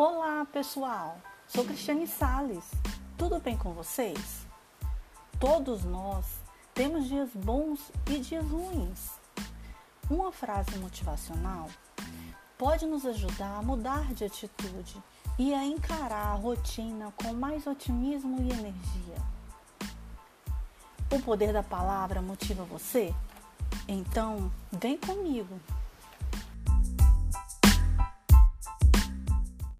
Olá, pessoal. Sou Cristiane Sales. Tudo bem com vocês? Todos nós temos dias bons e dias ruins. Uma frase motivacional pode nos ajudar a mudar de atitude e a encarar a rotina com mais otimismo e energia. O poder da palavra motiva você? Então, vem comigo